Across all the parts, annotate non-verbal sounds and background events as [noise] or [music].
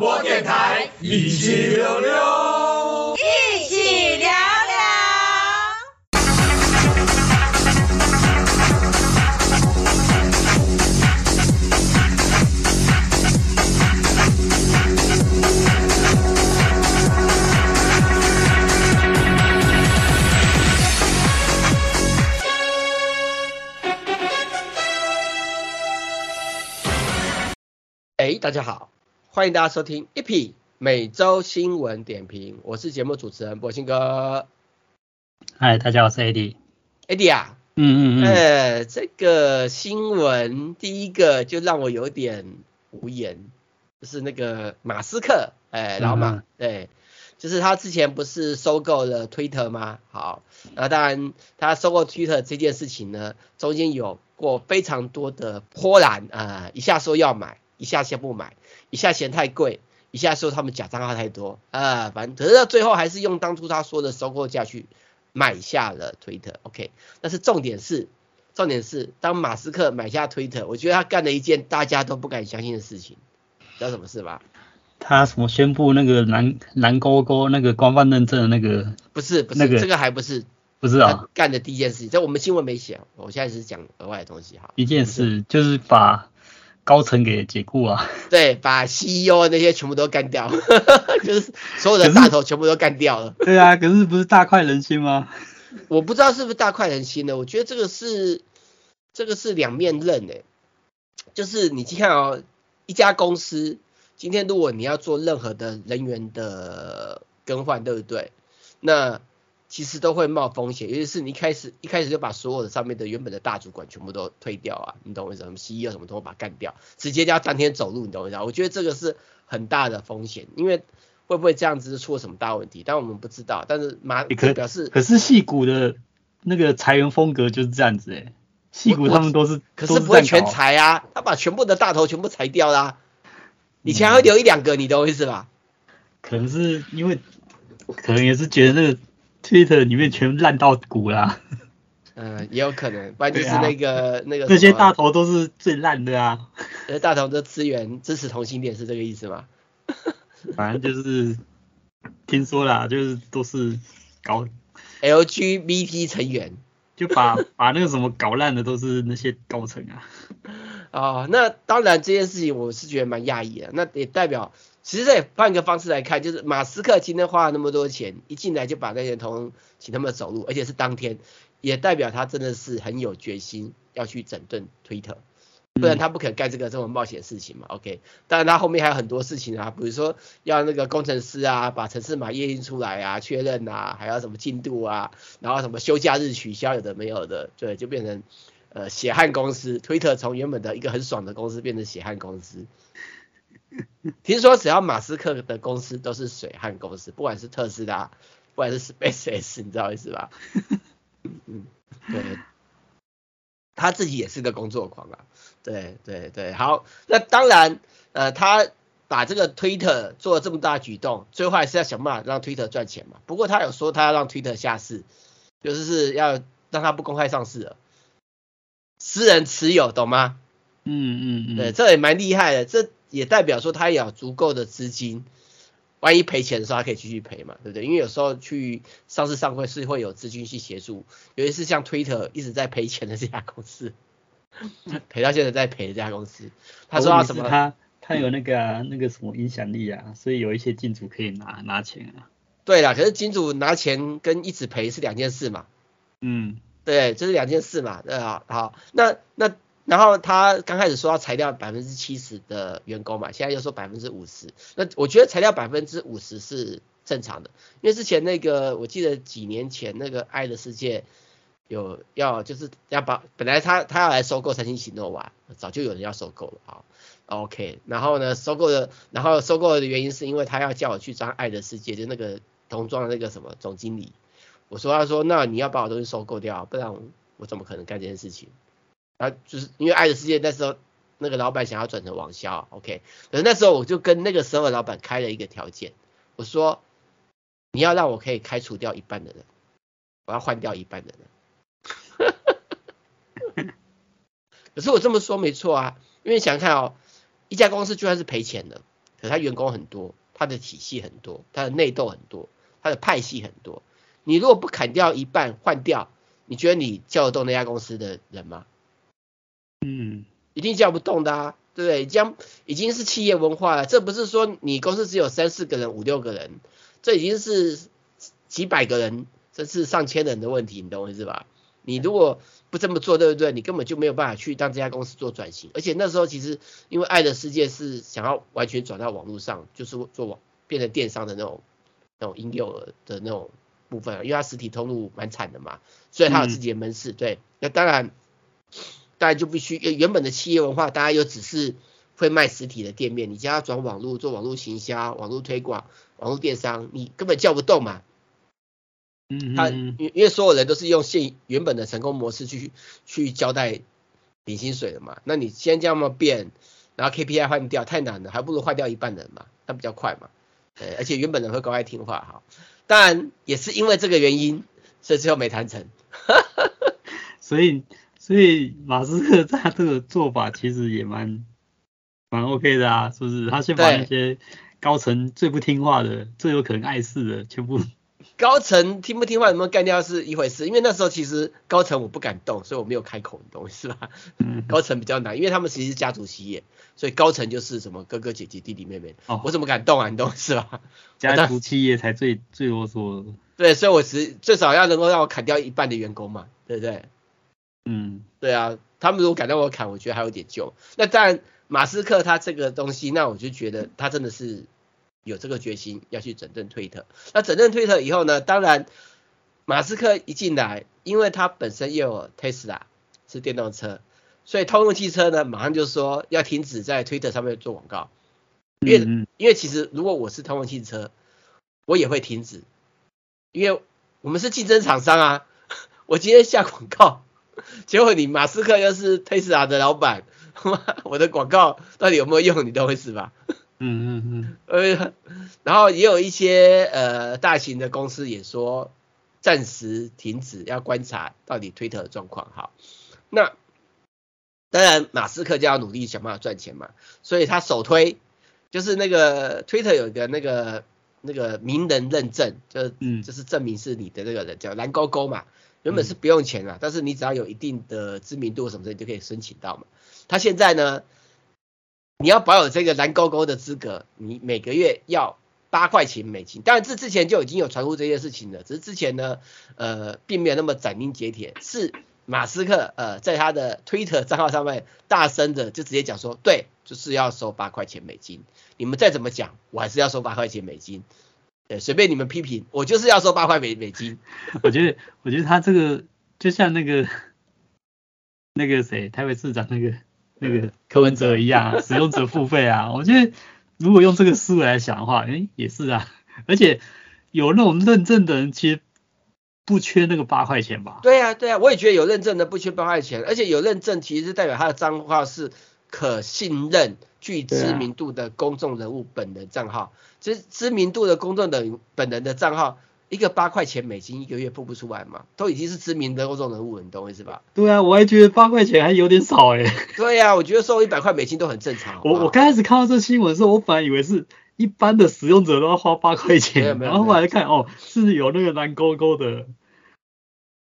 播电台，一起溜溜，一起聊聊。哎，大家好，欢迎大家收听 EP 每周新闻点评，我是节目主持人柏兴哥。嗨，大家好，我是 AD。AD 啊，嗯嗯嗯，呃，这个新闻第一个就让我有点无言，就是那个马斯克，哎，老马，嗯、对，就是他之前不是收购了 Twitter 吗？好，那当然他收购 Twitter 这件事情呢，中间有过非常多的波澜啊、呃，一下说要买。一下先不买，一下嫌太贵，一下说他们假账号太多啊，反正可是到最后还是用当初他说的收购价去买下了推特。OK，但是重点是，重点是当马斯克买下推特，我觉得他干了一件大家都不敢相信的事情，知道什么事吧？他什么宣布那个蓝蓝勾勾那个官方认证的那个？不是不是，那个这个还不是不是啊？干的第一件事情，这我们新闻没写，我现在是讲额外的东西哈。一件事就是把。高层给解雇啊？[laughs] 对，把 CEO 那些全部都干掉，[laughs] 就是所有的大头全部都干掉了。对啊，可是不是大快人心吗？[laughs] 我不知道是不是大快人心呢？我觉得这个是这个是两面刃诶。就是你看哦，一家公司今天如果你要做任何的人员的更换，对不对？那其实都会冒风险，尤其是你一开始一开始就把所有的上面的原本的大主管全部都推掉啊，你懂我意思吗？CEO 什么都把它干掉，直接叫当天走路，你懂我意思吗？我觉得这个是很大的风险，因为会不会这样子出了什么大问题？但我们不知道。但是马可表示，可是戏骨的那个裁员风格就是这样子诶，戏骨他们都是，可是不会全裁啊，他把全部的大头全部裁掉啦，以前还会留一两个，你懂我意思吧？可能是因为，可能也是觉得那个。Twitter 里面全烂到骨啦，嗯，也有可能，不然就是那个、啊、那个那些大头都是最烂的啊，那大头的资源支持同性恋是这个意思吗？[laughs] 反正就是听说啦，就是都是搞 LGBT 成员，就把 [laughs] 把那个什么搞烂的都是那些高层啊。哦，那当然这件事情我是觉得蛮讶异的，那也代表。其实再换个方式来看，就是马斯克今天花了那么多钱，一进来就把那些同请他们走路，而且是当天，也代表他真的是很有决心要去整顿推特，不然他不肯干这个这么冒险事情嘛。OK，当然他后面还有很多事情啊，比如说要那个工程师啊，把程式码验印出来啊，确认啊，还要什么进度啊，然后什么休假日取消有的没有的，对，就变成呃血汗公司，推特从原本的一个很爽的公司变成血汗公司。[laughs] 听说只要马斯克的公司都是水汗公司，不管是特斯拉，不管是 SpaceX，你知道意思吧？[laughs] 嗯，对，他自己也是个工作狂啊。对对对，好，那当然，呃，他把这个推特做了这么大举动，最后还是要想办法让推特赚钱嘛。不过他有说他要让推特下市，就是是要让他不公开上市了，私人持有，懂吗？嗯嗯嗯，对，这也蛮厉害的，这。也代表说他有足够的资金，万一赔钱的时候，他可以继续赔嘛，对不对？因为有时候去上市上会是会有资金去协助，尤其是像 Twitter 一直在赔钱的这家公司，[laughs] 赔到现在在赔的这家公司，他说他什么？他他有那个、啊、那个什么影响力啊，所以有一些金主可以拿拿钱啊。对啦，可是金主拿钱跟一直赔是两件事嘛。嗯，对，这是两件事嘛。对啊，好，那那。然后他刚开始说要裁掉百分之七十的员工嘛，现在又说百分之五十。那我觉得裁掉百分之五十是正常的，因为之前那个我记得几年前那个爱的世界有要就是要把本来他他要来收购三星喜诺瓦，早就有人要收购了啊。OK，然后呢收购的，然后收购的原因是因为他要叫我去当爱的世界，就那个童装的那个什么总经理。我说他说那你要把我东西收购掉，不然我怎么可能干这件事情？啊，就是因为爱的世界那时候那个老板想要转成网销，OK，可是那时候我就跟那个时候的老板开了一个条件，我说你要让我可以开除掉一半的人，我要换掉一半的人。[laughs] 可是我这么说没错啊，因为想看哦，一家公司就算是赔钱的，可是他员工很多，他的体系很多，他的内斗很多，他的派系很多。你如果不砍掉一半换掉，你觉得你叫得动那家公司的人吗？嗯，一定叫不动的啊，对不对？将已经是企业文化了，这不是说你公司只有三四个人、五六个人，这已经是几百个人，甚至上千人的问题，你懂我意思吧？你如果不这么做，对不对？你根本就没有办法去当这家公司做转型。而且那时候其实因为爱的世界是想要完全转到网络上，就是做网变成电商的那种那种婴幼儿的那种部分，因为它实体通路蛮惨的嘛，所以它有自己的门市。对，那当然，当然就必须原本的企业文化，大家又只是会卖实体的店面，你叫它转网络做网络行销、网络推广、网络电商，你根本叫不动嘛。嗯，他因因为所有人都是用现原本的成功模式去去交代领薪水的嘛，那你先这么变，然后 KPI 换掉太难了，还不如换掉一半人嘛，那比较快嘛，对，而且原本人会乖乖听话哈，当然也是因为这个原因，所以最后没谈成，[laughs] 所以所以马斯克他这个做法其实也蛮 [laughs] 蛮 OK 的啊，是不是？他先把那些高层最不听话的、最有可能碍事的全部。[laughs] 高层听不听话，有没有干掉是一回事，因为那时候其实高层我不敢动，所以我没有开口，你懂是吧？嗯，[laughs] 高层比较难，因为他们其实是家族企业，所以高层就是什么哥哥姐姐弟弟妹妹，哦，我怎么敢动啊？你懂是吧？家族企业才最最啰嗦。对，所以我是最少要能够让我砍掉一半的员工嘛，对不对？嗯，对啊，他们如果敢让我砍，我觉得还有点救。那当然，马斯克他这个东西，那我就觉得他真的是。有这个决心要去整顿推特，那整顿推特以后呢？当然，马斯克一进来，因为他本身又有 Tesla 是电动车，所以通用汽车呢，马上就说要停止在推特上面做广告，因为因为其实如果我是通用汽车，我也会停止，因为我们是竞争厂商啊，我今天下广告，[laughs] 结果你马斯克又是 Tesla 的老板，[laughs] 我的广告到底有没有用？你懂我意思吧？嗯嗯嗯，[laughs] 呃，然后也有一些呃大型的公司也说暂时停止，要观察到底推特的状况。好，那当然马斯克就要努力想办法赚钱嘛，所以他首推就是那个推特有一个那个那个名人认证，就嗯就是证明是你的那个人叫蓝勾勾嘛，原本是不用钱啊，但是你只要有一定的知名度什么的，你就可以申请到嘛。他现在呢？你要保有这个蓝勾勾的资格，你每个月要八块钱美金。当然，这之前就已经有传出这件事情了，只是之前呢，呃，并没有那么斩钉截铁。是马斯克呃，在他的推特账号上面大声的就直接讲说，对，就是要收八块钱美金。你们再怎么讲，我还是要收八块钱美金。对，随便你们批评，我就是要收八块美美金。我觉得，我觉得他这个就像那个那个谁，台北市长那个。那个柯文哲一样啊，使用者付费啊，我觉得如果用这个思维来想的话，诶，也是啊，而且有那种认证的人，其实不缺那个八块钱吧？对啊，对啊，我也觉得有认证的不缺八块钱，而且有认证其实是代表他的账号是可信任、具知名度的公众人物本人账号，其实、啊、知名度的公众人本人的账号。一个八块钱美金一个月付不出来嘛，都已经是知名的公众人物了，你懂我意思吧？对啊，我还觉得八块钱还有点少诶、欸、对呀、啊，我觉得收一百块美金都很正常好好。我我刚开始看到这新闻的时候，我本来以为是一般的使用者都要花八块钱，然后后来看哦，是有那个蓝勾勾的，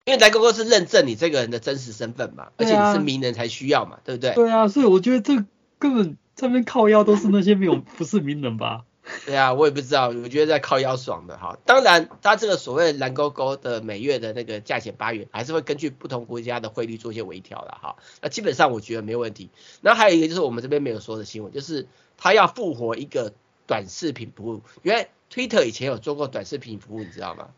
因为蓝勾勾是认证你这个人的真实身份嘛，而且你是名人才需要嘛，对不对？对啊，所以我觉得这根本这边靠腰都是那些没有不是名人吧。[laughs] 对啊，我也不知道，我觉得在靠腰爽的哈。当然，它这个所谓蓝勾勾的每月的那个价钱八元，还是会根据不同国家的汇率做一些微调的哈。那基本上我觉得没问题。那还有一个就是我们这边没有说的新闻，就是它要复活一个短视频服务。因为 Twitter 以前有做过短视频服务，你知道吗？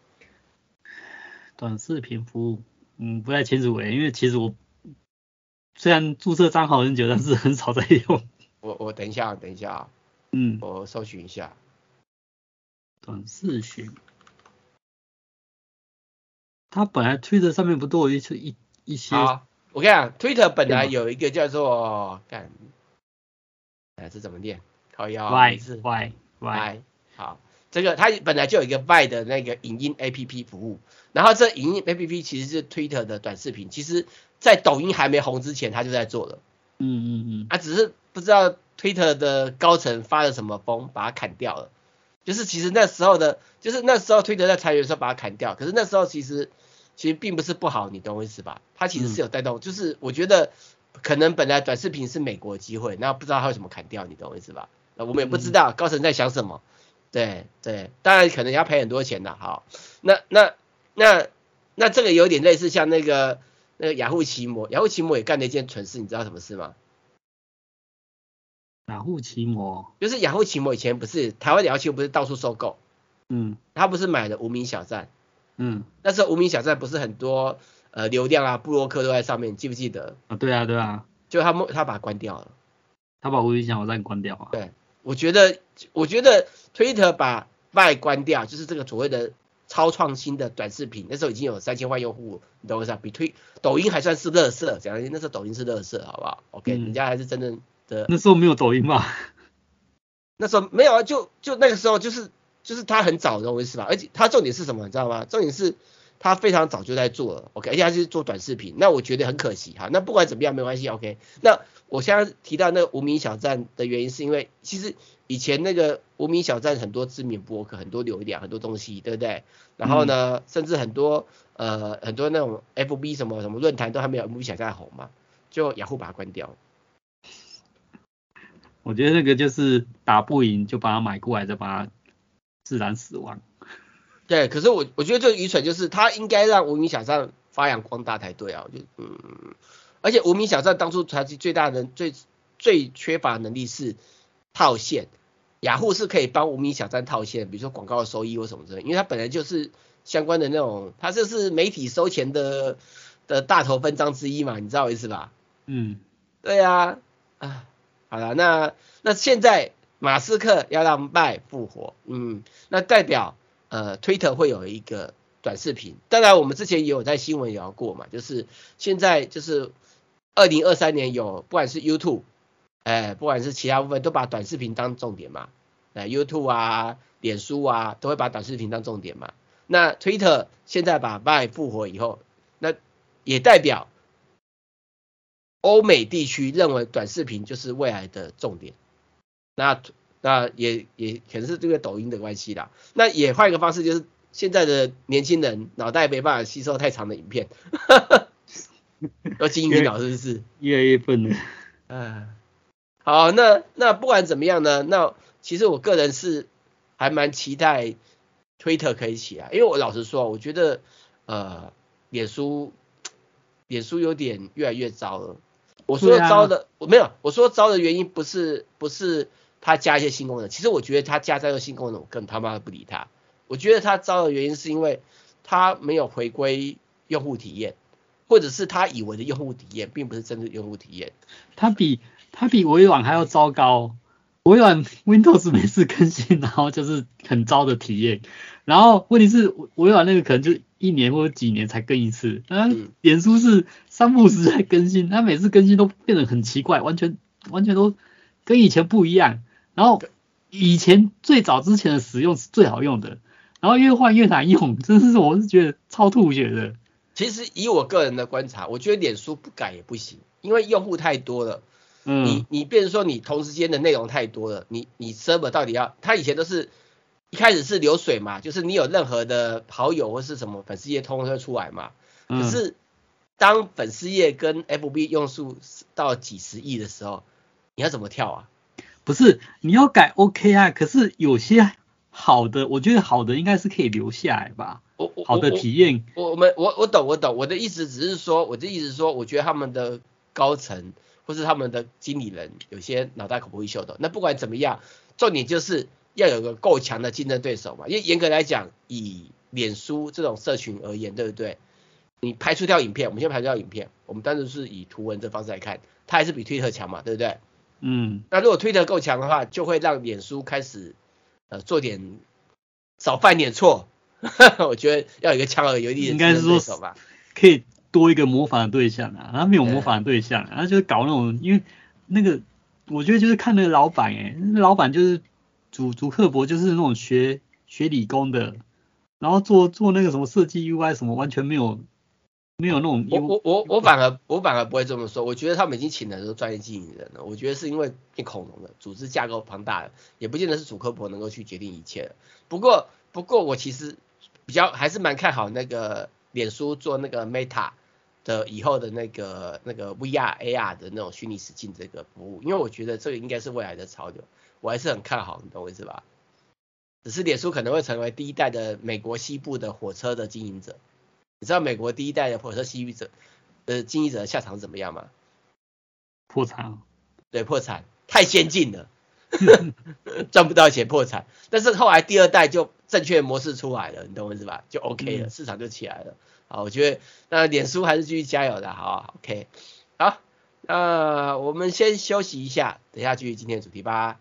短视频服务，嗯，不太清楚诶，因为其实我虽然注册账号很久，但是很少在用。[laughs] 我我等一下，等一下啊。嗯，我搜寻一下短视频。它本来推特上面不都有一些一一些？好，我跟你讲，推特本来有一个叫做干，哎，这怎么念？靠腰啊，Y Y Y。好，这个它本来就有一个 Y 的那个影音 APP 服务，然后这影音 APP 其实是推特的短视频，其实在抖音还没红之前，它就在做了。嗯嗯嗯。啊，只是不知道。推特的高层发了什么疯，把它砍掉了。就是其实那时候的，就是那时候推特在裁员的时候把它砍掉，可是那时候其实其实并不是不好，你懂我意思吧？它其实是有带动，嗯、就是我觉得可能本来短视频是美国机会，那不知道它为什么砍掉，你懂我意思吧？那我们也不知道高层在想什么。对对，当然可能要赔很多钱的。好，那那那那这个有点类似像那个那个雅虎奇摩，雅虎奇摩也干了一件蠢事，你知道什么事吗？雅虎奇摩就是雅虎奇摩以前不是台湾雅虎奇摩不是到处收购，嗯，他不是买的无名小站，嗯，那时候无名小站不是很多呃流量啊布洛克都在上面，记不记得？啊，对啊对啊，就他们他把它关掉了，他把无名小站关掉啊？对，我觉得我觉得 Twitter 把 Vine 关掉，就是这个所谓的超创新的短视频，那时候已经有三千万用户，你懂我意思？比推抖音还算是乐色，讲那时候抖音是乐色，好不好？OK，、嗯、人家还是真正的。那时候没有抖音吧？[laughs] 那时候没有啊，就就那个时候就是就是他很早的，我意思吧？而且他重点是什么，你知道吗？重点是他非常早就在做了，OK，而且他是做短视频，那我觉得很可惜哈。那不管怎么样没关系，OK。那我现在提到那个无名小站的原因，是因为其实以前那个无名小站很多知名博客，很多流量，很多东西，对不对？然后呢，嗯、甚至很多呃很多那种 FB 什么什么论坛都还没有无名小站红嘛，就雅虎把它关掉。我觉得那个就是打不赢就把它买过来，再把它自然死亡。对，可是我我觉得最愚蠢就是他应该让无名小站发扬光大才对啊！我就嗯，而且无名小站当初它最大的最最缺乏的能力是套现，雅虎是可以帮无名小站套现，比如说广告的收益或什么之类，因为它本来就是相关的那种，它这是媒体收钱的的大头分章之一嘛，你知道我意思吧？嗯，对啊，啊。好了，那那现在马斯克要让 Vine 复活，嗯，那代表呃推特会有一个短视频，当然我们之前也有在新闻聊过嘛，就是现在就是二零二三年有不管是 YouTube，哎，不管是其他部分都把短视频当重点嘛，哎，YouTube 啊、脸书啊都会把短视频当重点嘛，那 Twitter 现在把 Vine 复活以后，那也代表。欧美地区认为短视频就是未来的重点，那那也也可能是这个抖音的关系啦。那也换一个方式，就是现在的年轻人脑袋没办法吸收太长的影片，要精晕了是不是？越来越笨了。嗯，[laughs] 好，那那不管怎么样呢，那其实我个人是还蛮期待推特可以起来，因为我老实说，我觉得呃，脸书脸书有点越来越糟了。我说糟的，我没有，我说糟的原因不是不是他加一些新功能，其实我觉得他加这个新功能，我更他妈的不理他。我觉得他糟的原因是因为他没有回归用户体验，或者是他以为的用户体验，并不是真的用户体验。他比他比微软还要糟糕。微软 Windows 每次更新，[laughs] 然后就是很糟的体验。然后问题是微软那个可能就一年或者几年才更一次，嗯，脸书是三不五时在更新，它每次更新都变得很奇怪，完全完全都跟以前不一样。然后以前最早之前的使用是最好用的，然后越换越难用，真是我是觉得超吐血的。其实以我个人的观察，我觉得脸书不改也不行，因为用户太多了。嗯，你你变成说你同时间的内容太多了，你你 server 到底要？他以前都是一开始是流水嘛，就是你有任何的好友或是什么粉丝页通通会出来嘛。可是当粉丝页跟 FB 用数到几十亿的时候，你要怎么跳啊？不是你要改 OK 啊，可是有些好的，我觉得好的应该是可以留下来吧。我我好的体验，我我们我我懂我懂，我的意思只是说，我的意思是说，我觉得他们的高层。或是他们的经理人有些脑袋可不会秀的，那不管怎么样，重点就是要有个够强的竞争对手嘛。因为严格来讲，以脸书这种社群而言，对不对？你排除掉影片，我们先排除掉影片，我们单纯是以图文这方式来看，它还是比推特强嘛，对不对？嗯。那如果推特够强的话，就会让脸书开始呃做点少犯点错。[laughs] 我觉得要有一个强而有力的竞争对手吧，可以。多一个模仿的对象啊，他没有模仿的对象，他就是搞那种，因为那个我觉得就是看那个老板哎，那老板就是主主刻薄，就是那种学学理工的，然后做做那个什么设计 UI 什么完全没有没有那种。我我我我反而我反而不会这么说，我觉得他们已经请了很多专业经营人了。我觉得是因为变恐龙了，组织架构庞大了，也不见得是主刻薄能够去决定一切了。不过不过我其实比较还是蛮看好那个脸书做那个 Meta 的以后的那个那个 VR AR 的那种虚拟实境这个服务，因为我觉得这个应该是未来的潮流，我还是很看好，你懂我意思吧？只是脸书可能会成为第一代的美国西部的火车的经营者。你知道美国第一代的火车西域者的经营者的下场怎么样吗？破产。对，破产，太先进了，赚不到钱破产。但是后来第二代就正确模式出来了，你懂我意思吧？就 OK 了，市场就起来了。好，我觉得那脸书还是继续加油的，好，OK。好，那我们先休息一下，等下继续今天的主题吧。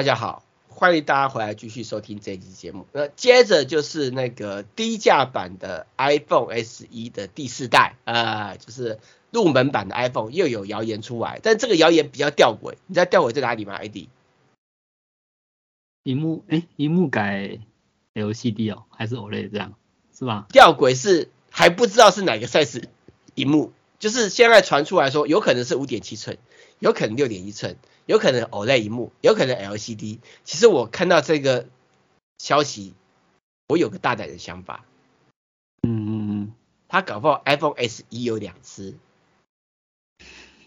大家好，欢迎大家回来继续收听这一期节目。那接着就是那个低价版的 iPhone SE 的第四代啊、呃，就是入门版的 iPhone 又有谣言出来，但这个谣言比较吊诡。你知道吊诡在哪里吗？ID？萤幕哎，萤幕改 LCD 哦，还是 OLED 这样是吧？吊诡是还不知道是哪个 size 萤幕，就是现在传出来说有可能是五点七寸，有可能六点一寸。有可能 OLED 屏幕，有可能 LCD。其实我看到这个消息，我有个大胆的想法。嗯他搞不好 iPhone SE 有两只，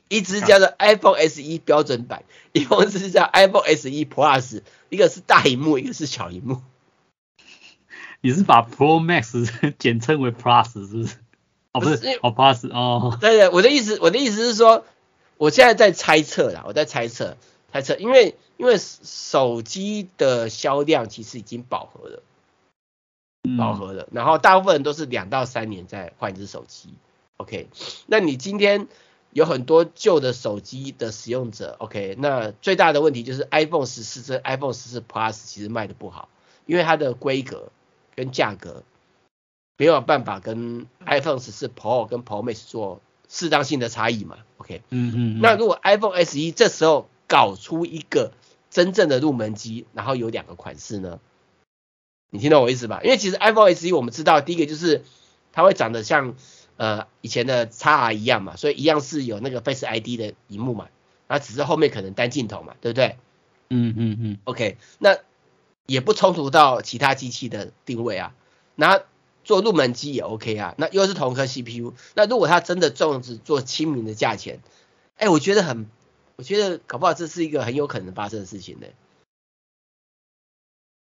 一只叫做 iPhone SE 标准版，一个是叫 iPhone SE Plus，一个是大屏幕，一个是小屏幕。你是把 Pro Max [laughs] 简称为 Plus 是不是？哦不是，哦 Plus 哦。对对，我的意思，我的意思是说。我现在在猜测啦，我在猜测，猜测，因为因为手机的销量其实已经饱和了，饱和了，然后大部分人都是两到三年再换一只手机 OK，那你今天有很多旧的手机的使用者，OK，那最大的问题就是 iPhone 十四这 iPhone 十四 Plus 其实卖的不好，因为它的规格跟价格没有办法跟 iPhone 十四 Pro 跟 Pro Max 做适当性的差异嘛，OK，嗯嗯，那如果 iPhone SE 这时候搞出一个真正的入门机，然后有两个款式呢？你听懂我意思吧？因为其实 iPhone SE 我们知道，第一个就是它会长得像呃以前的 XR 一样嘛，所以一样是有那个 Face ID 的荧幕嘛，那只是后面可能单镜头嘛，对不对？嗯嗯嗯，OK，那也不冲突到其他机器的定位啊，那做入门机也 OK 啊，那又是同颗 CPU，那如果它真的这样子做亲民的价钱，哎，我觉得很。我觉得搞不好这是一个很有可能发生的事情呢，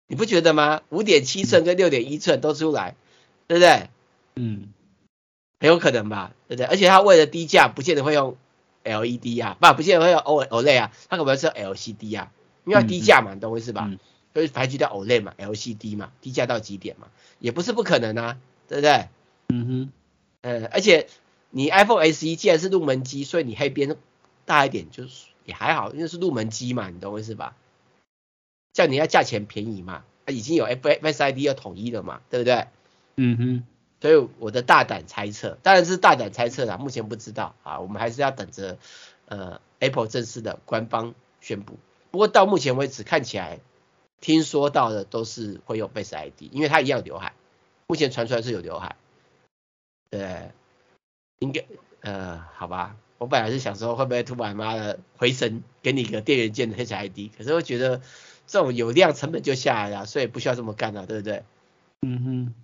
你不觉得吗？五点七寸跟六点一寸都出来，对不对？嗯，很有可能吧，对不对？而且它为了低价，不见得会用 LED 啊，不，不见得会用 OLED 啊，它可能是 LCD 啊，因为低价嘛，你懂我意思吧？所以排除掉 OLED 嘛，LCD 嘛，低价到极点嘛，也不是不可能啊，对不对？嗯哼，呃，而且你 iPhone SE 既然是入门机，所以你黑边。大一点就是也还好，因为是入门机嘛，你懂我意思吧？叫你要价钱便宜嘛，已经有 Face ID 要统一了嘛，对不对？嗯哼。所以我的大胆猜测，当然是大胆猜测啦，目前不知道啊，我们还是要等着呃 Apple 正式的官方宣布。不过到目前为止看起来，听说到的都是会有 Face ID，因为它一样有刘海，目前传出来是有刘海。对，应该呃好吧。我本来是想说会不会突然妈的回神给你个电源键的 HID，可是我觉得这种有量成本就下来了，所以不需要这么干了，对不对？嗯哼。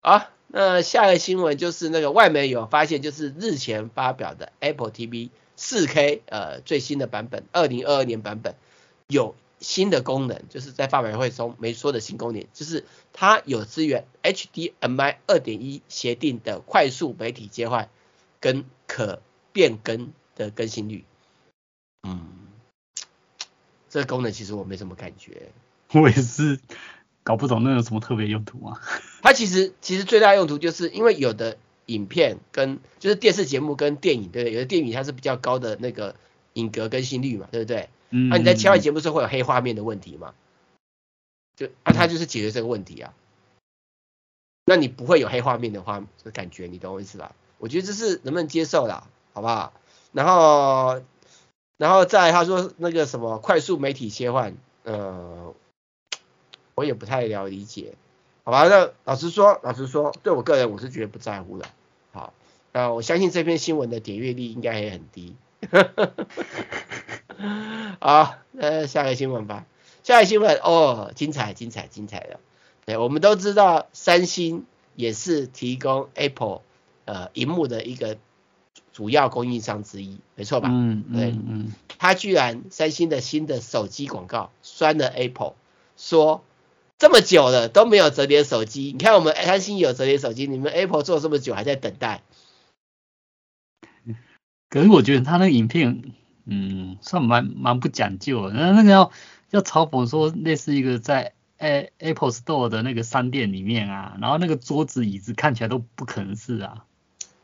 好，那下一个新闻就是那个外媒有发现，就是日前发表的 Apple TV 4K 呃最新的版本，二零二二年版本有新的功能，就是在发表会中没说的新功能，就是它有支援 HDMI 二点一协定的快速媒体切换跟可变更的更新率，嗯，这个功能其实我没什么感觉，我也是搞不懂那有什么特别用途啊。[laughs] 它其实其实最大用途就是因为有的影片跟就是电视节目跟电影对不对？有的电影它是比较高的那个影格更新率嘛，对不对？嗯。那你在切换节目的时候会有黑画面的问题嘛？就啊，它就是解决这个问题啊。那你不会有黑画面的话，这感觉你懂我意思吧？我觉得这是能不能接受啦。好不好？然后，然后再他说那个什么快速媒体切换，呃，我也不太了理解。好吧，那老实说，老实说，对我个人我是绝对不在乎的。好，那我相信这篇新闻的点阅率应该也很低。[laughs] 好，那下个新闻吧。下个新闻哦，精彩，精彩，精彩的。对，我们都知道三星也是提供 Apple 呃萤幕的一个。主要供应商之一，没错吧？嗯嗯，对，嗯，他居然三星的新的手机广告酸了 Apple，说这么久了都没有折叠手机，你看我们三星有折叠手机，你们 Apple 做这么久还在等待。可是我觉得他那个影片，嗯，算蛮蛮不讲究的，那那个要要嘲讽说类似一个在 Apple Store 的那个商店里面啊，然后那个桌子椅子看起来都不可能是啊。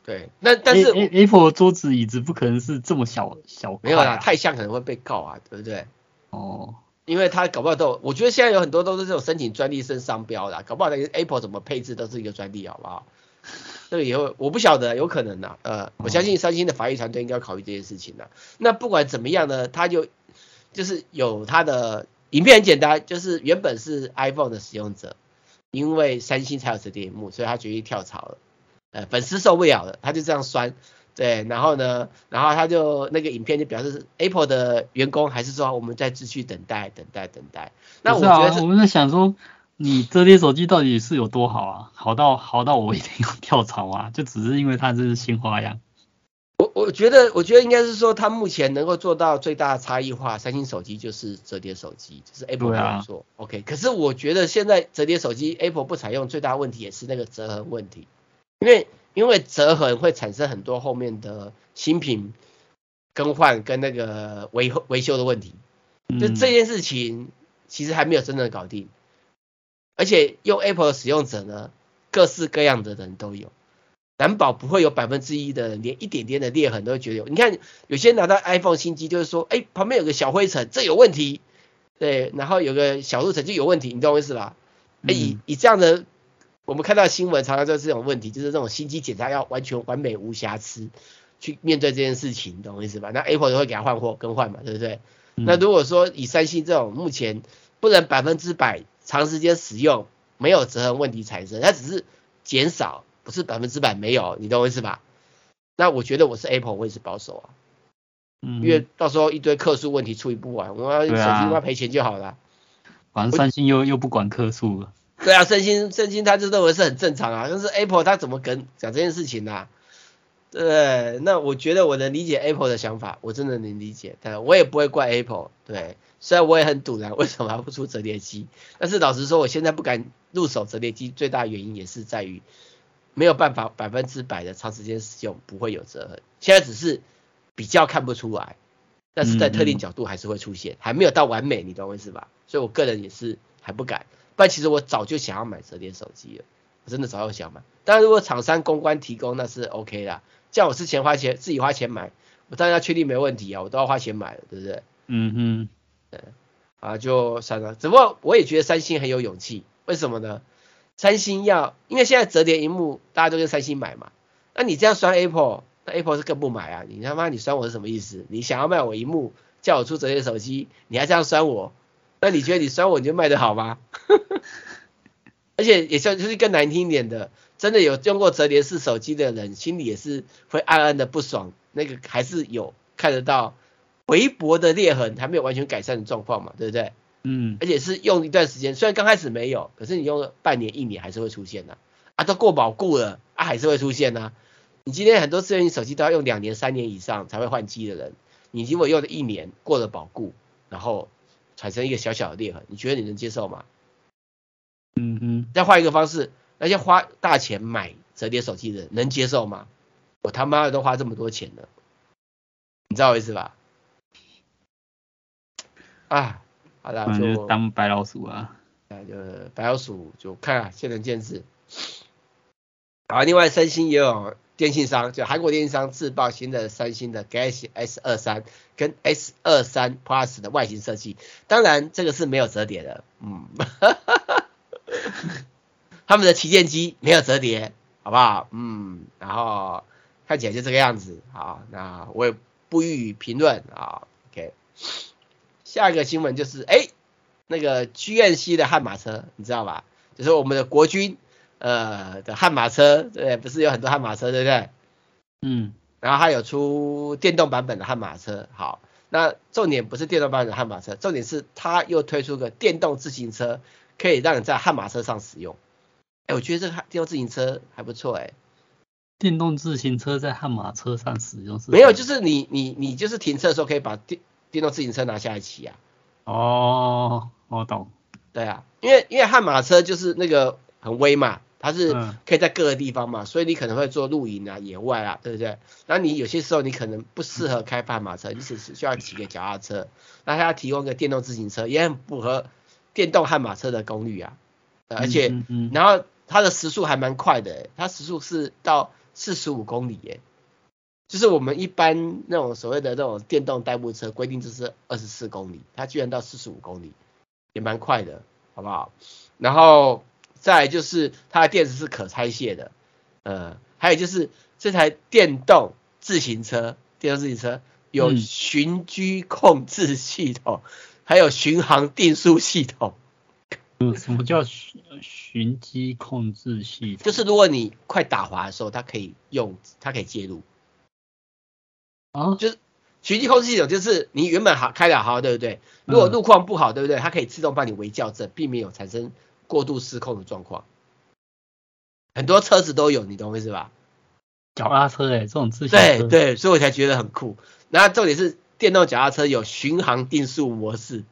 对，那但是 A, A, Apple 桌子椅子不可能是这么小小没有啦，太像可能会被告啊，对不对？哦，因为他搞不好都，我觉得现在有很多都是这种申请专利申商标的，搞不好那个 Apple 怎么配置都是一个专利，好不好？这个以后我不晓得，有可能的，呃，我相信三星的法律团队应该要考虑这件事情的。那不管怎么样呢，他就就是有他的影片很简单，就是原本是 iPhone 的使用者，因为三星才有折叠屏幕，所以他决定跳槽了。呃，粉丝受不了了，他就这样酸，对，然后呢，然后他就那个影片就表示 Apple 的员工还是说我们在继续等待，等待，等待。那我觉得、啊、我们在想说，你折叠手机到底是有多好啊？好到好到我一定要跳槽啊？[laughs] 就只是因为它这是新花样。我我觉得我觉得应该是说，它目前能够做到最大的差异化，三星手机就是折叠手机，就是 Apple 没有做。啊、OK，可是我觉得现在折叠手机 Apple 不采用最大问题也是那个折痕问题。因为因为折痕会产生很多后面的新品更换跟那个维维修的问题，就这件事情其实还没有真正搞定，而且用 Apple 的使用者呢，各式各样的人都有，难保不会有百分之一的人连一点点的裂痕都会觉得有。你看有些人拿到 iPhone 新机，就是说，哎，旁边有个小灰尘，这有问题，对，然后有个小路程就有问题，你懂我意思吧？哎，以以这样的，我们看到新闻常常就是这种问题，就是这种新机检查要完全完美无瑕疵去面对这件事情，你懂我意思吧？那 Apple 就会给他换货更换嘛，对不对？嗯、那如果说以三星这种目前不能百分之百长时间使用没有折痕问题产生，它只是减少。不是百分之百没有，你懂我意思吧？那我觉得我是 Apple，我也是保守啊。嗯，因为到时候一堆客诉问题处理不完，我要手机要赔钱就好了。反正三星又又不管客诉了。对啊，三星三星他就认为是很正常啊，但是 Apple 他怎么跟讲这件事情呢、啊？对，那我觉得我能理解 Apple 的想法，我真的能理解，但我也不会怪 Apple。对，虽然我也很堵然，为什么还不出折叠机？但是老实说，我现在不敢入手折叠机，最大原因也是在于。没有办法百分之百的长时间使用不会有折痕，现在只是比较看不出来，但是在特定角度还是会出现，还没有到完美，你懂我意思吧？所以我个人也是还不敢，不然其实我早就想要买折叠手机了，我真的早就想买。但如果厂商公关提供那是 OK 啦，叫我之前花钱自己花钱买，我当然要确定没问题啊，我都要花钱买了，对不对？嗯哼，对，啊就算了，只不过我也觉得三星很有勇气，为什么呢？三星要，因为现在折叠荧幕大家都跟三星买嘛，那你这样酸 Apple，那 Apple 是更不买啊！你他妈你酸我是什么意思？你想要卖我荧幕，叫我出折叠手机，你还这样酸我，那你觉得你酸我你就卖得好吗？[laughs] 而且也算就是更难听一点的，真的有用过折叠式手机的人，心里也是会暗暗的不爽，那个还是有看得到微薄的裂痕，还没有完全改善的状况嘛，对不对？嗯，而且是用一段时间，虽然刚开始没有，可是你用了半年、一年还是会出现的啊，啊，都过保固了啊，还是会出现啊。你今天很多智能手机都要用两年、三年以上才会换机的人，你如果用了一年过了保固，然后产生一个小小的裂痕，你觉得你能接受吗？嗯嗯。再换一个方式，那些花大钱买折叠手机的人能接受吗？我他妈的都花这么多钱了，你知道我意思吧？啊。好了，就当白老鼠啊，那就白老鼠就看啊，见仁见智。好，另外三星也有电信商，就韩国电信商自曝新的三星的 Galaxy S 二三跟 S 二三 Plus 的外形设计，当然这个是没有折叠的，嗯，[laughs] 他们的旗舰机没有折叠，好不好？嗯，然后看起来就这个样子，好，那我也不予评论啊，OK。下一个新闻就是，哎，那个 GMC 的悍马车，你知道吧？就是我们的国军，呃的悍马车，对，不是有很多悍马车，对不对？嗯。然后还有出电动版本的悍马车，好，那重点不是电动版本的悍马车，重点是它又推出个电动自行车，可以让你在悍马车上使用。哎，我觉得这个电动自行车还不错，哎。电动自行车在悍马车上使用是？没有，就是你你你就是停车的时候可以把电电动自行车拿下来骑啊！哦，我懂。对啊，因为因为悍马车就是那个很威嘛，它是可以在各个地方嘛，嗯、所以你可能会做露营啊、野外啊，对不对？那你有些时候你可能不适合开悍马车，你只是需要骑个脚踏车，那它要提供个电动自行车，也很符合电动悍马车的功率啊。而且，嗯嗯嗯、然后它的时速还蛮快的，它时速是到四十五公里耶。就是我们一般那种所谓的那种电动代步车规定就是二十四公里，它居然到四十五公里，也蛮快的，好不好？然后再来就是它的电池是可拆卸的，呃，还有就是这台电动自行车，电动自行车有循迹控制系统，嗯、还有巡航定速系统。嗯，什么叫循循机控制系统？就是如果你快打滑的时候，它可以用，它可以介入。啊，就是循迹控制系统，就是你原本好开的好，对不对？如果路况不好，对不对？它可以自动帮你微校正，避免有产生过度失控的状况。很多车子都有，你懂我意思吧？脚踏车哎，这种自行车。对对，所以我才觉得很酷。然后重点是电动脚踏车有巡航定速模式，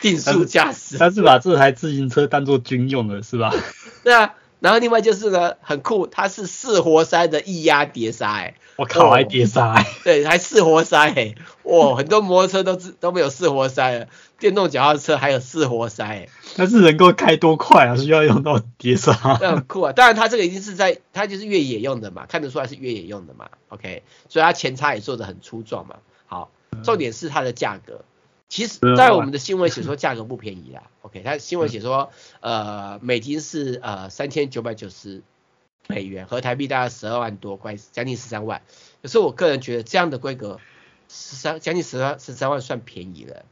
定速驾驶。他是把这台自行车当做军用的，是吧？[laughs] 对啊。然后另外就是呢，很酷，它是四活塞的液压碟刹，哎，我靠，还碟刹，对，还四活塞，哎，哇，很多摩托车都 [laughs] 都没有四活塞了，电动脚踏车还有四活塞，哎，但是能够开多快啊？需要用到碟刹，那很酷啊！当然，它这个已经是在，它就是越野用的嘛，看得出来是越野用的嘛，OK，所以它前叉也做的很粗壮嘛。好，重点是它的价格。其实，在我们的新闻写说价格不便宜啦，[laughs] OK，他新闻写说，呃，美金是呃三千九百九十美元，和台币大概十二万多，块将近十三万。可是我个人觉得这样的规格，十三将近十三十三万算便宜了。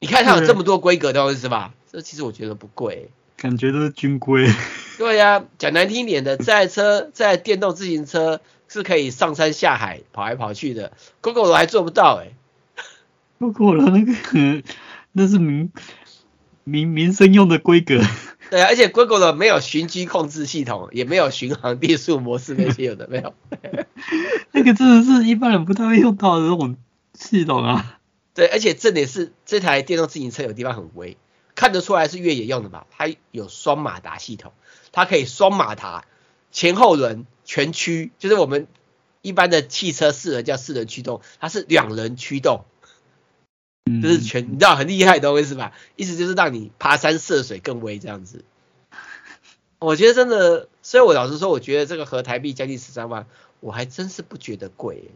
你看它有这么多规格的东西是吧？这其实我觉得不贵，感觉都是军规。对呀、啊，讲难听一点的，[laughs] 这台车这台电动自行车是可以上山下海跑来跑去的，Gogoro 还做不到哎、欸。包括了那个，那是民民民生用的规格。对啊，而且 Google 的没有循迹控制系统，也没有巡航定速模式那些有的没有。[laughs] 那个真的是一般人不太会用到的这种系统啊。对，而且重点是这台电动自行车有地方很微，看得出来是越野用的嘛。它有双马达系统，它可以双马达，前后轮全驱，就是我们一般的汽车四轮叫四轮驱动，它是两轮驱动。就是全，你知道很厉害的东西是吧？意思就是让你爬山涉水更威这样子。我觉得真的，所以我老实说，我觉得这个合台币将近十三万，我还真是不觉得贵，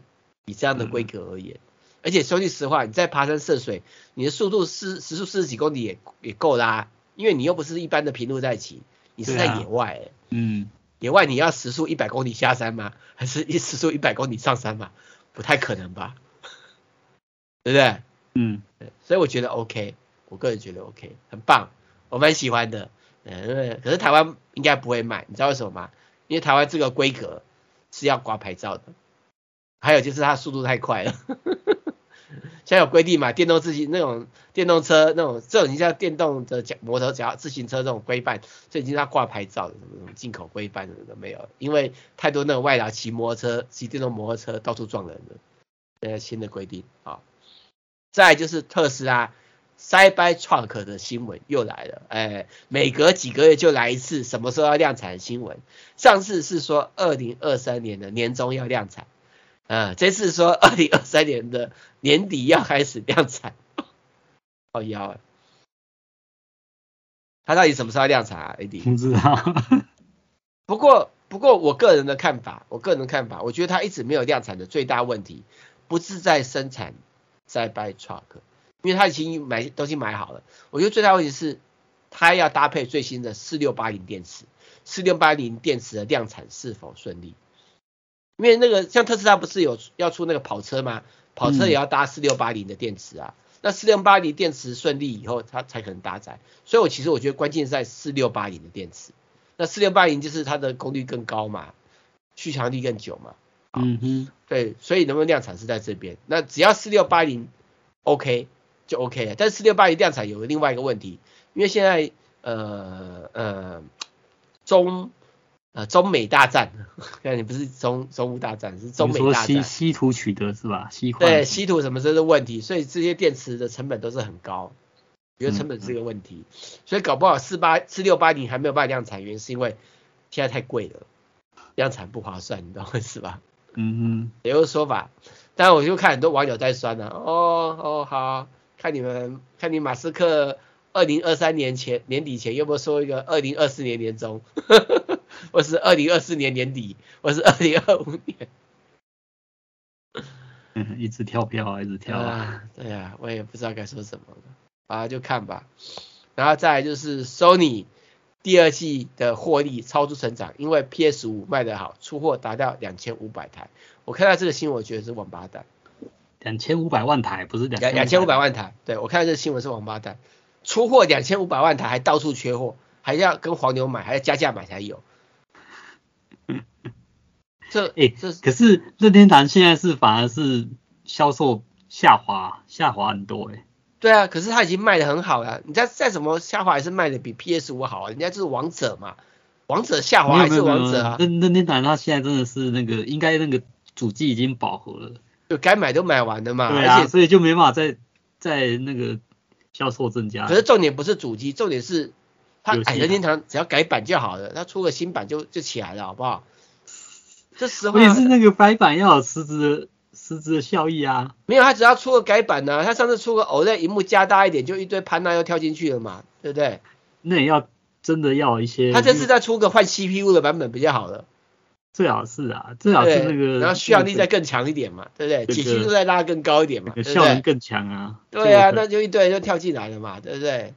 以这样的规格而言。而且说句实话，你在爬山涉水，你的速度四时速四十几公里也也够啦，因为你又不是一般的平路在骑，你是在野外。嗯，野外你要时速一百公里下山吗？还是一时速一百公里上山吗？不太可能吧？[laughs] 对不对？嗯，所以我觉得 OK，我个人觉得 OK，很棒，我蛮喜欢的。嗯，可是台湾应该不会卖，你知道为什么吗？因为台湾这个规格是要挂牌照的，还有就是它速度太快了。[laughs] 现在有规定嘛，电动自行那种电动车那种这种你像电动的脚摩托脚自行车这种规范，这已经要挂牌照的，什么什么进口规范什么都没有，因为太多那种外劳骑摩托车、骑电动摩托车到处撞人了，现在新的规定啊。再来就是特斯拉 Cybertruck 的新闻又来了，哎，每隔几个月就来一次，什么时候要量产的新闻？上次是说二零二三年的年终要量产，嗯，这次说二零二三年的年底要开始量产，[laughs] 好妖啊！他到底什么时候量产啊？AD 不知道。[laughs] 不过，不过我个人的看法，我个人的看法，我觉得它一直没有量产的最大问题，不是在生产。在 Cybertruck，因为他已经买东西买好了。我觉得最大问题是，它要搭配最新的四六八零电池，四六八零电池的量产是否顺利？因为那个像特斯拉不是有要出那个跑车吗？跑车也要搭四六八零的电池啊。嗯、那四六八零电池顺利以后，它才可能搭载。所以我其实我觉得关键是在四六八零的电池。那四六八零就是它的功率更高嘛，续航力更久嘛。嗯哼，对，所以能不能量产是在这边。那只要四六八零 OK 就 OK 了。但是四六八零量产有另外一个问题，因为现在呃呃中呃中美大战，[laughs] 看你不是中中乌大战，是中美大战。稀稀土取得是吧？稀对稀土什么这是问题，所以这些电池的成本都是很高，觉得成本是个问题，嗯嗯，所以搞不好四八四六八零还没有办法量产，原因是因为现在太贵了，量产不划算，你懂我意思吧？嗯哼，也有说法，但我就看很多网友在酸呢、啊。哦哦好，看你们看你马斯克二零二三年前年底前，有没有说一个二零二四年年中，[laughs] 我是二零二四年年底，我是二零二五年。嗯，[laughs] 一直跳票啊，一直跳啊。对呀、啊，我也不知道该说什么了，啊，就看吧。然后再来就是 Sony。第二季的获利超出成长，因为 PS 五卖得好，出货达到两千五百台。我看到这个新闻，我觉得是王八蛋。两千五百万台不是两两千五百万台？对，我看到这个新闻是王八蛋，出货两千五百万台还到处缺货，还要跟黄牛买，还要加价买才有。[laughs] 这哎，这可是任天堂现在是反而是销售下滑，下滑很多哎。对啊，可是它已经卖的很好了，你再再怎么下滑还是卖的比 PS 五好啊，人家就是王者嘛，王者下滑还是王者啊。那那那台它现在真的是那个，应该那个主机已经饱和了，就该买都买完了嘛。对啊，而且所以就没办法再再那个销售增加。可是重点不是主机，重点是它哎，任天堂只要改版就好了，它出个新版就就起来了，好不好？这时候也是那个改版要有实质的实质的效益啊。没有，他只要出个改版呢、啊，它上次出个 OLED 屏幕加大一点，就一堆潘娜又跳进去了嘛，对不对？那也要真的要一些。他这次再出个换 CPU 的版本比较好了。最好是啊，最好是那个，然后续航力再更强一点嘛，对不对？解析度再拉更高一点嘛，对不对？效能更强啊。对啊，那就一堆人就跳进来了嘛，对不对？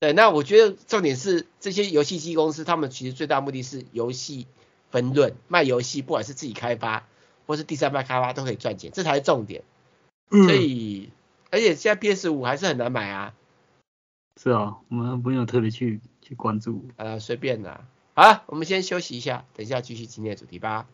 对，那我觉得重点是这些游戏机公司，他们其实最大目的是游戏分润，卖游戏，不管是自己开发或是第三方开发都可以赚钱，这才是重点。所以，而且现在 PS 五还是很难买啊。是啊，我们不用特别去去关注。呃，随便啦。好了，我们先休息一下，等一下继续今天的主题吧。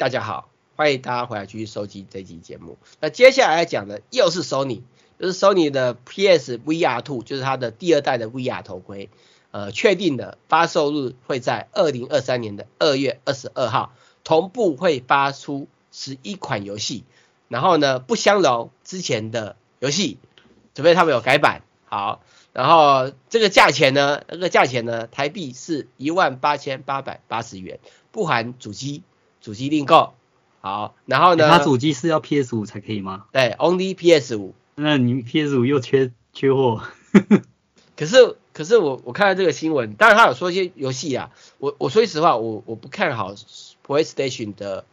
大家好，欢迎大家回来继续收听这期节目。那接下来讲的又是 Sony，就是 Sony 的 PS VR2，就是它的第二代的 VR 头盔。呃，确定的发售日会在二零二三年的二月二十二号，同步会发出十一款游戏。然后呢，不相容之前的游戏，除非他们有改版。好，然后这个价钱呢，这个价钱呢，台币是一万八千八百八十元，不含主机。主机订购好，然后呢？它主机是要 PS 五才可以吗？对，Only PS 五。那你 PS 五又缺缺货？[laughs] 可是可是我我看到这个新闻，当然他有说一些游戏啊，我我说句实话，我我不看好 PlayStation 的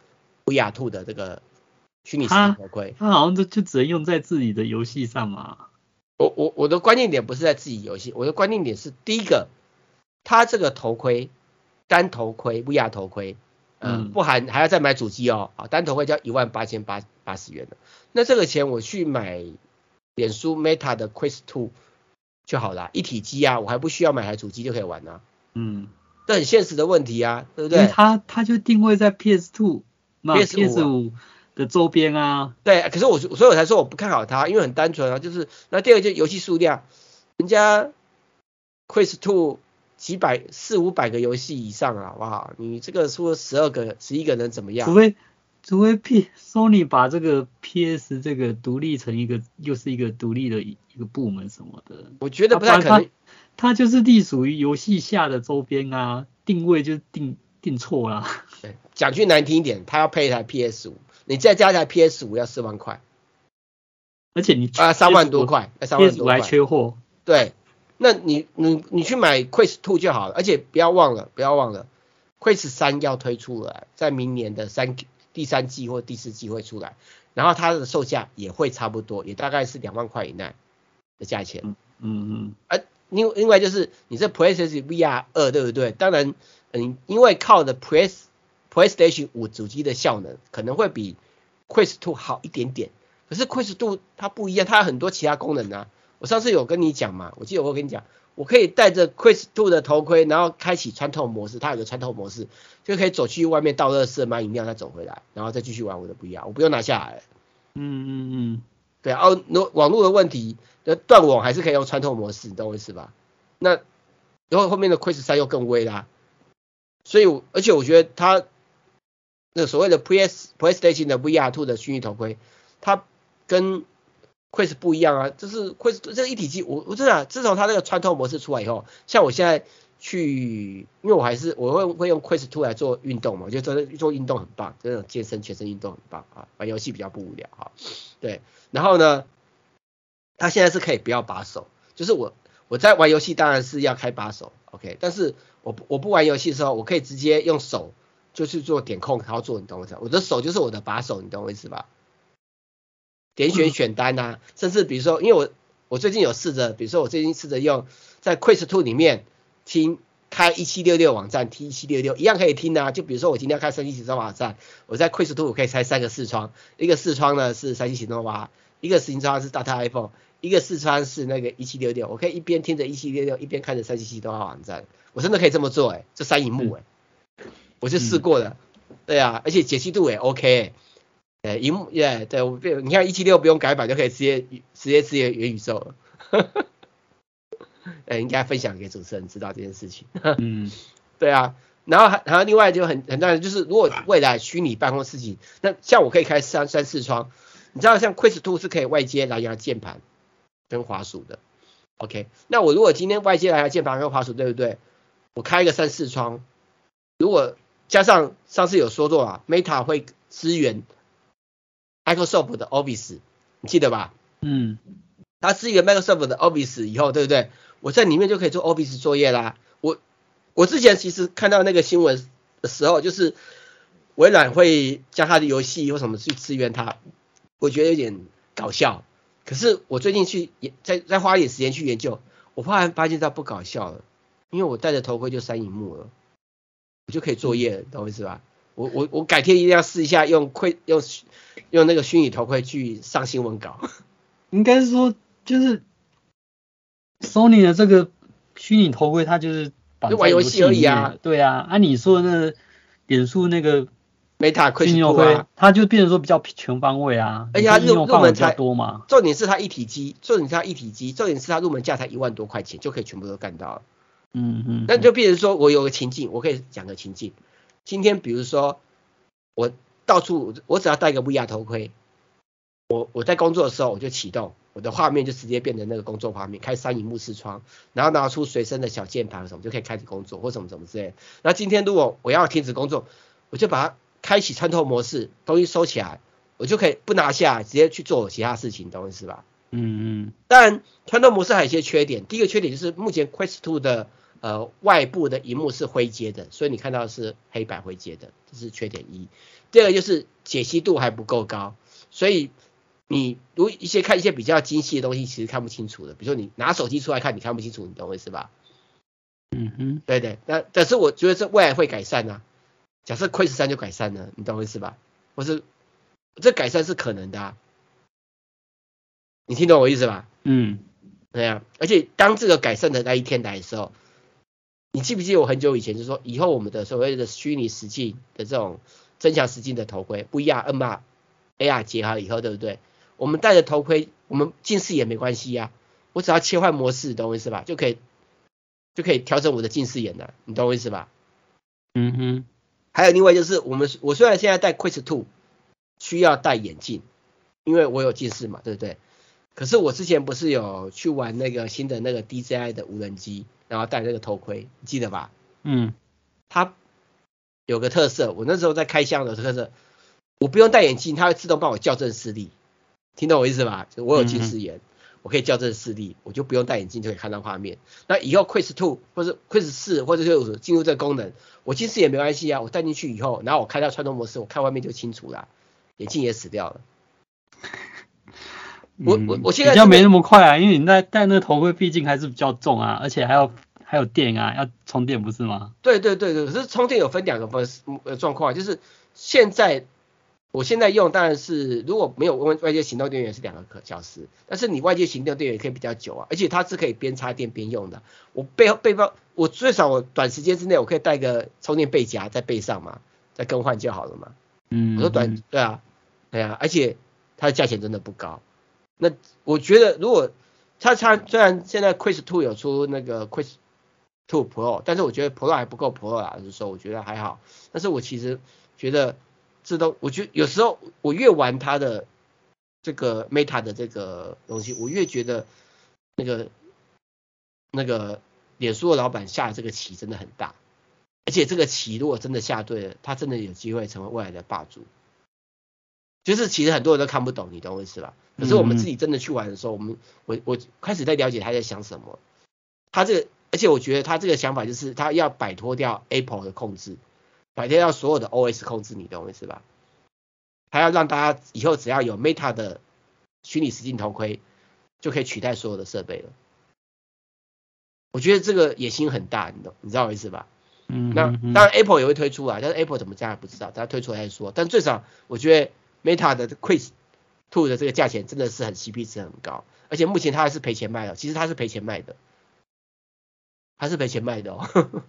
VR Two 的这个虚拟头盔。它好像就就只能用在自己的游戏上嘛。我我我的关键点不是在自己游戏，我的关键点是第一个，它这个头盔单头盔 VR 头盔。嗯，不含还要再买主机哦，啊，单头会交一万八千八八十元的，那这个钱我去买脸书 Meta 的 Quest 2就好了，一体机啊，我还不需要买台主机就可以玩啊，嗯，这很现实的问题啊，对不对？它它就定位在 PS Two、PS 五的周边啊。对，可是我所以我才说我不看好它，因为很单纯啊，就是那第二个就是游戏数量，人家 Quest Two 几百四五百个游戏以上啊，好不好？你这个出了十二个、十一个能怎么样？除非除非 P Sony 把这个 PS 这个独立成一个又是一个独立的一个部门什么的，我觉得不太可能。它就是隶属于游戏下的周边啊，定位就定定错了。对，讲句难听一点，它要配一台 PS 五，你再加一台 PS 五要四万块，而且你啊三万多块，三万多块还缺货。对，那你你你去买 Quest Two 就好了，而且不要忘了，不要忘了，Quest 三要推出了，在明年的三第三季或第四季会出来，然后它的售价也会差不多，也大概是两万块以内的价钱。嗯嗯嗯。而另另外就是你这 PlayStation VR 二对不对？当然，嗯，因为靠的 Play PlayStation 五主机的效能可能会比 Quest Two 好一点点，可是 Quest Two 它不一样，它有很多其他功能啊。我上次有跟你讲嘛，我记得我跟你讲，我可以戴着 Quest Two 的头盔，然后开启穿透模式，它有个穿透模式，就可以走去外面倒垃圾、买饮料再走回来，然后再继续玩我的 VR，我不用拿下来。嗯嗯嗯，对啊，哦，那网络的问题。那断网还是可以用穿透模式，你懂我意思吧？那然后后面的 Quest 3又更威啦，所以而且我觉得它那所谓的 PS PlayStation 的 VR Two 的虚拟头盔，它跟 Quest 不一样啊，就是 Quest 这一体机，我我真的自从它那个穿透模式出来以后，像我现在去，因为我还是我会会用 Quest Two 来做运动嘛，我觉得做做运动很棒，这种健身全身运动很棒啊，玩游戏比较不无聊哈，对，然后呢？它现在是可以不要把手，就是我我在玩游戏当然是要开把手，OK，但是我我不玩游戏的时候，我可以直接用手就去做点控操作，你懂我意思？我的手就是我的把手，你懂我意思吧？点选选单啊，甚至比如说，因为我我最近有试着，比如说我最近试着用在 Quest Two 里面听开一七六六网站，听一七六六一样可以听啊。就比如说我今天要开三星行动网站，我在 Quest 2我可以开三个视窗，一个视窗呢是三星行动网，一个视窗是 Data iPhone。一个视窗是那个一七六六，我可以一边听着一七六六，一边看着三七七动画网站，我真的可以这么做哎、欸，这三荧幕哎、欸，我就试过了，对啊，而且解析度也 OK，哎，萤幕耶，对我你看一七六不用改版就可以直接直接直接元宇宙了，[laughs] 哎，应该分享给主持人知道这件事情，[laughs] 嗯，对啊，然后还然后另外就很很重要就是如果未来虚拟办公事情，那像我可以开三三四窗。你知道像 Quest Two 是可以外接蓝牙键盘跟滑鼠的，OK？那我如果今天外接蓝牙键盘跟滑鼠，对不对？我开一个三四窗，如果加上上次有说过啊，Meta 会支援 Microsoft 的 Office，你记得吧？嗯，它支援 Microsoft 的 Office 以后，对不对？我在里面就可以做 Office 作业啦。我我之前其实看到那个新闻的时候，就是微软会将它的游戏或什么去支援它。我觉得有点搞笑，可是我最近去也再再花一点时间去研究，我忽然发现它不搞笑了，因为我戴着头盔就三荧幕了，我就可以作业了，懂我意思吧？我我我改天一定要试一下用盔用用那个虚拟头盔去上新闻稿。[laughs] 应该是说就是 Sony 的这个虚拟头盔，它就是就玩游戏而已啊。对啊，按、啊、你说的那个点数那个。Meta 2啊，它就变成说比较全方位啊，而且它入入门才多嘛。重点是它一体机，重点是它一体机，重点是它入门价才一万多块钱就可以全部都干到了。嗯嗯。那就变成说我有个情境，我可以讲个情境。今天比如说我到处，我只要戴个 VR 头盔，我我在工作的时候我就启动，我的画面就直接变成那个工作画面，开三荧幕视窗，然后拿出随身的小键盘什么就可以开始工作或什么什么之类的。那今天如果我要停止工作，我就把它。开启穿透模式，东西收起来，我就可以不拿下来，直接去做其他事情，懂我意思吧？嗯嗯。当然，穿透模式还有一些缺点。第一个缺点就是目前 Quest Two 的呃外部的荧幕是灰阶的，所以你看到的是黑白灰阶的，这是缺点一。第二个就是解析度还不够高，所以你如一些看一些比较精细的东西，其实看不清楚的。比如说你拿手机出来看，你看不清楚，你懂我意思吧？嗯哼，对对。那但是我觉得这未来会改善啊。假设 Quest 3就改善了，你懂我意思吧？或是这改善是可能的啊，你听懂我意思吧？嗯，对啊。而且当这个改善的那一天来的时候，你记不记得我很久以前就说，以后我们的所谓的虚拟实境的这种增强实境的头盔，VR、MR、AR 结合以后，对不对？我们戴着头盔，我们近视也没关系呀，我只要切换模式，懂我意思吧？就可以就可以调整我的近视眼了，你懂我意思吧？嗯哼。还有另外就是，我们我虽然现在戴 Quest Two 需要戴眼镜，因为我有近视嘛，对不对？可是我之前不是有去玩那个新的那个 DJI 的无人机，然后戴那个头盔，你记得吧？嗯，它有个特色，我那时候在开箱的特色，我不用戴眼镜，它会自动帮我校正视力，听懂我意思吧？就我有近视眼，嗯、我可以校正视力，我就不用戴眼镜就可以看到画面。那以后 Quest 2或者 Quest 四或者是进入这个功能，我近视也没关系啊，我戴进去以后，然后我开到穿透模式，我看外面就清楚了，眼镜也死掉了。我我我现在、嗯、比较没那么快啊，因为你戴戴那个头盔毕竟还是比较重啊，而且还要还有电啊，要充电不是吗？对对对对，可是充电有分两个分呃状况，就是现在我现在用当然是如果没有外外界行动电源是两个可小时，但是你外界行动电源可以比较久啊，而且它是可以边插电边用的。我背背包我最少我短时间之内我可以带个充电背夹在背上嘛，再更换就好了嘛。嗯，我说短对啊对啊，而且它的价钱真的不高。那我觉得，如果它它虽然现在 Quest 2有出那个 Quest 2 Pro，但是我觉得 Pro 还不够 Pro 啊，就是说我觉得还好。但是我其实觉得自动，我觉有时候我越玩它的这个 Meta 的这个东西，我越觉得那个那个脸书的老板下的这个棋真的很大，而且这个棋如果真的下对了，他真的有机会成为未来的霸主。就是其实很多人都看不懂，你懂我意思吧？可是我们自己真的去玩的时候，我们我我开始在了解他在想什么。他这个，而且我觉得他这个想法就是他要摆脱掉 Apple 的控制，摆脱掉所有的 OS 控制，你懂我意思吧？他要让大家以后只要有 Meta 的虚拟实境头盔，就可以取代所有的设备了。我觉得这个野心很大，你懂？你知道我意思吧？嗯。那当然 Apple 也会推出啊，但是 Apple 怎么加还不知道，等他推出来再说。但最少我觉得。Meta 的 Quest Two 的这个价钱真的是很 CP 值很高，而且目前它还是赔钱卖的，其实它是赔钱卖的，还是赔钱卖的哦。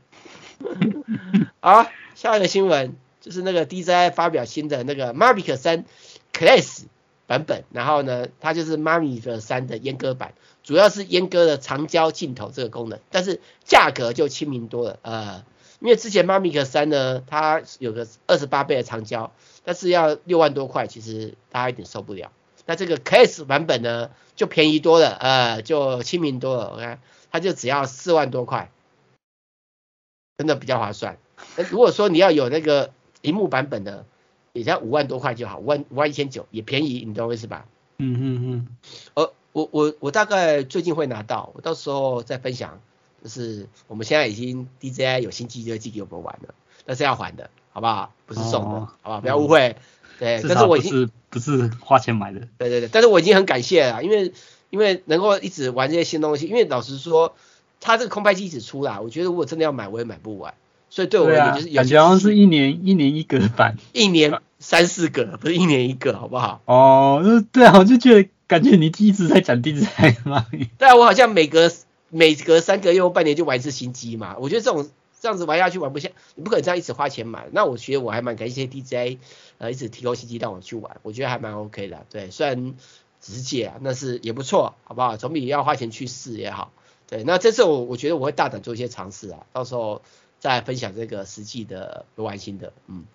[laughs] 好，下一个新闻就是那个 DJI 发表新的那个 Mavic 3 Class 版本，然后呢，它就是 Mavic 3的阉割版，主要是阉割了长焦镜头这个功能，但是价格就亲民多了，呃。因为之前 Mavic 3呢，它有个二十八倍的长焦，但是要六万多块，其实大家有点受不了。那这个 Class 版本呢，就便宜多了，呃，就亲民多了。我看它就只要四万多块，真的比较划算。那如果说你要有那个荧幕版本的，也才五万多块就好，五万五万一千九也便宜，你懂我意思吧？嗯嗯嗯。呃，我我我大概最近会拿到，我到时候再分享。就是我们现在已经 DJI 有新机就寄给我们玩了，但是要还的，好不好？不是送的，哦、好不好？不要误会。嗯、对，但是我已经不是花钱买的。对对对，但是我已经很感谢了，因为因为能够一直玩这些新东西，因为老实说，它这个空拍机一直出来，我觉得如果真的要买，我也买不完。所以对我而言，就是感觉好像是一年一年一个版，一年三四个，不是一年一个，好不好？哦，对啊，我就觉得感觉你一直在讲 DJI 嘛。对啊，我好像每隔。每隔三个月或半年就玩一次新机嘛，我觉得这种这样子玩下去玩不下，你不可能这样一直花钱买。那我觉得我还蛮感谢 DJ，呃，一直提供新机让我去玩，我觉得还蛮 OK 的。对，虽然只是借啊，那是也不错，好不好？总比要花钱去试也好。对，那这次我我觉得我会大胆做一些尝试啊，到时候再分享这个实际的游玩心得，嗯。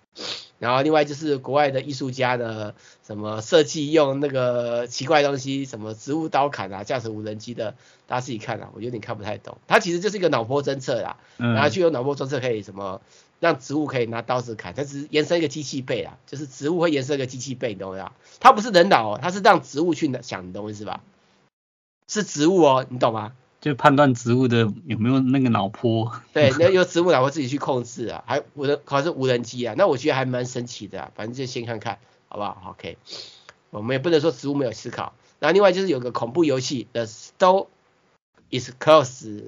然后另外就是国外的艺术家的什么设计用那个奇怪东西，什么植物刀砍啊，驾驶无人机的，大家自己看啊，我有点看不太懂。它其实就是一个脑波侦测啦，然后就用脑波侦测可以什么让植物可以拿刀子砍，它只是延伸一个机器背啊，就是植物会延伸一个机器背，你懂吗？它不是人脑哦，它是让植物去想，你懂我意思吧？是植物哦，你懂吗？就判断植物的有没有那个脑波，对，那由植物脑波自己去控制啊，还无人好像是无人机啊，那我觉得还蛮神奇的啊，反正就先看看，好不好？OK，我们也不能说植物没有思考。然后另外就是有个恐怖游戏的 Store is Closed，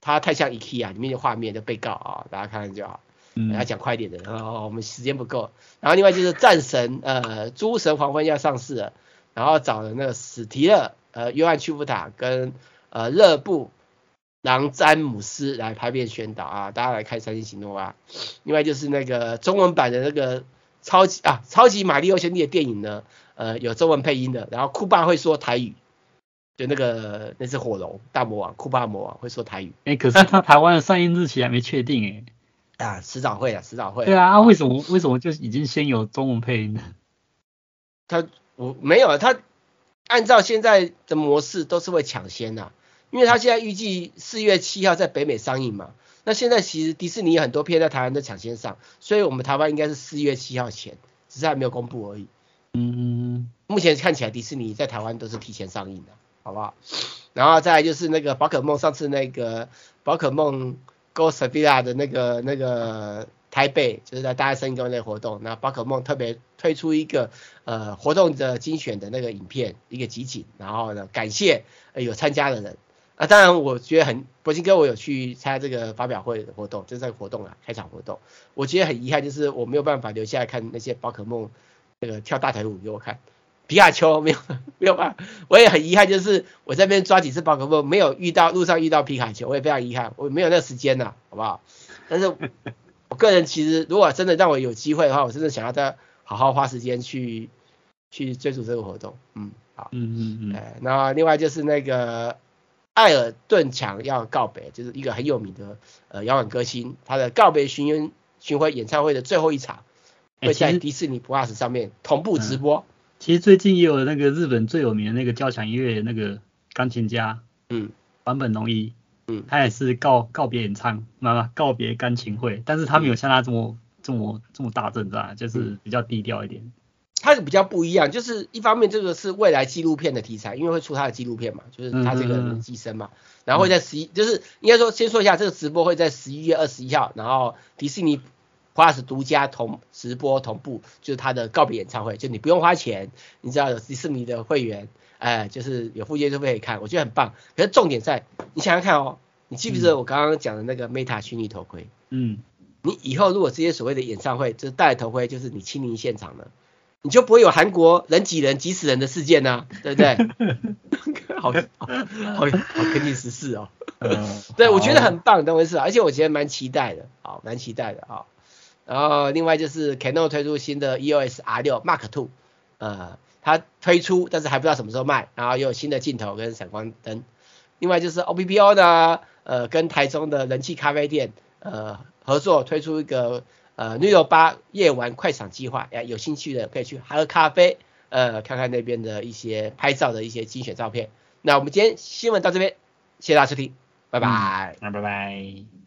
它太像 IKEA 里面的画面的被告啊，大家看看就好。嗯，要讲快一点的，然后我们时间不够。然后另外就是战神呃诸神黄昏要上市了，然后找了那个史提勒呃约翰屈服塔跟。呃，勒布朗詹姆斯来拍片宣导啊，大家来看三星喜诺啊。另外就是那个中文版的那个超级啊超级玛利欧兄弟的电影呢，呃有中文配音的，然后酷爸会说台语。就那个那是火龙大魔王，库巴魔王会说台语。哎、欸，可是他台湾的上映日期还没确定哎、欸。啊，迟早会啊，迟早会。对啊，啊为什么为什么就已经先有中文配音呢？他我没有啊，他按照现在的模式都是会抢先的，因为他现在预计四月七号在北美上映嘛。那现在其实迪士尼很多片在台湾都抢先上，所以我们台湾应该是四月七号前，只是还没有公布而已。嗯，目前看起来迪士尼在台湾都是提前上映的。好不好？然后再来就是那个宝可梦，上次那个宝可梦 Go Sevilla 的那个那个台北，就是在大家森林公园那个活动，那宝可梦特别推出一个呃活动的精选的那个影片，一个集锦，然后呢感谢有参加的人。啊，当然我觉得很，博金哥我有去参加这个发表会的活动，就是这个活动啊，开场活动，我觉得很遗憾，就是我没有办法留下来看那些宝可梦那个跳大腿舞给我看。皮卡丘没有 [laughs] 没有办法，我也很遗憾，就是我这边抓几次宝可梦没有遇到，路上遇到皮卡丘，我也非常遗憾，我没有那个时间呐，好不好？但是 [laughs] 我个人其实如果真的让我有机会的话，我真的想要再好好花时间去去追逐这个活动，嗯，好，嗯嗯嗯，哎，那另外就是那个艾尔顿强要告别，就是一个很有名的呃摇滚歌星，他的告别巡巡回演唱会的最后一场会在迪士尼 Plus 上面同步直播。其实最近也有那个日本最有名的那个交响音乐那个钢琴家，嗯，坂本龙一，嗯，他也是告告别演唱，妈妈告别钢琴会，但是他没有像他这么、嗯、这么这么大阵仗，就是比较低调一点。他是比较不一样，就是一方面这个是未来纪录片的题材，因为会出他的纪录片嘛，就是他这个人寄生嘛，嗯、然后会在十一、嗯，就是应该说先说一下这个直播会在十一月二十一号，然后迪士尼。Plus 独家同直播同步，就是他的告别演唱会，就你不用花钱，你只要有迪士尼的会员，哎，就是有附件就可以看，我觉得很棒。可是重点在，你想想看哦，你记不记得我刚刚讲的那个 Meta 虚拟头盔？嗯，你以后如果这些所谓的演唱会，就是戴头盔，就是你亲临现场了，你就不会有韩国人挤人挤死人的事件呢、啊，[laughs] 对不对？好 [laughs] 好好，好跟你十四哦。嗯，对，我觉得很棒，等回事，而且我觉得蛮期待的，好，蛮期待的啊。然后另外就是 Canon 推出新的 EOS R6 Mark II，呃，它推出但是还不知道什么时候卖，然后又有新的镜头跟闪光灯。另外就是 OPPO 呢，呃，跟台中的人气咖啡店呃合作推出一个呃六幺八夜晚快闪计划，哎，有兴趣的可以去喝咖啡，呃，看看那边的一些拍照的一些精选照片。那我们今天新闻到这边，谢谢大家收听，拜拜，拜拜。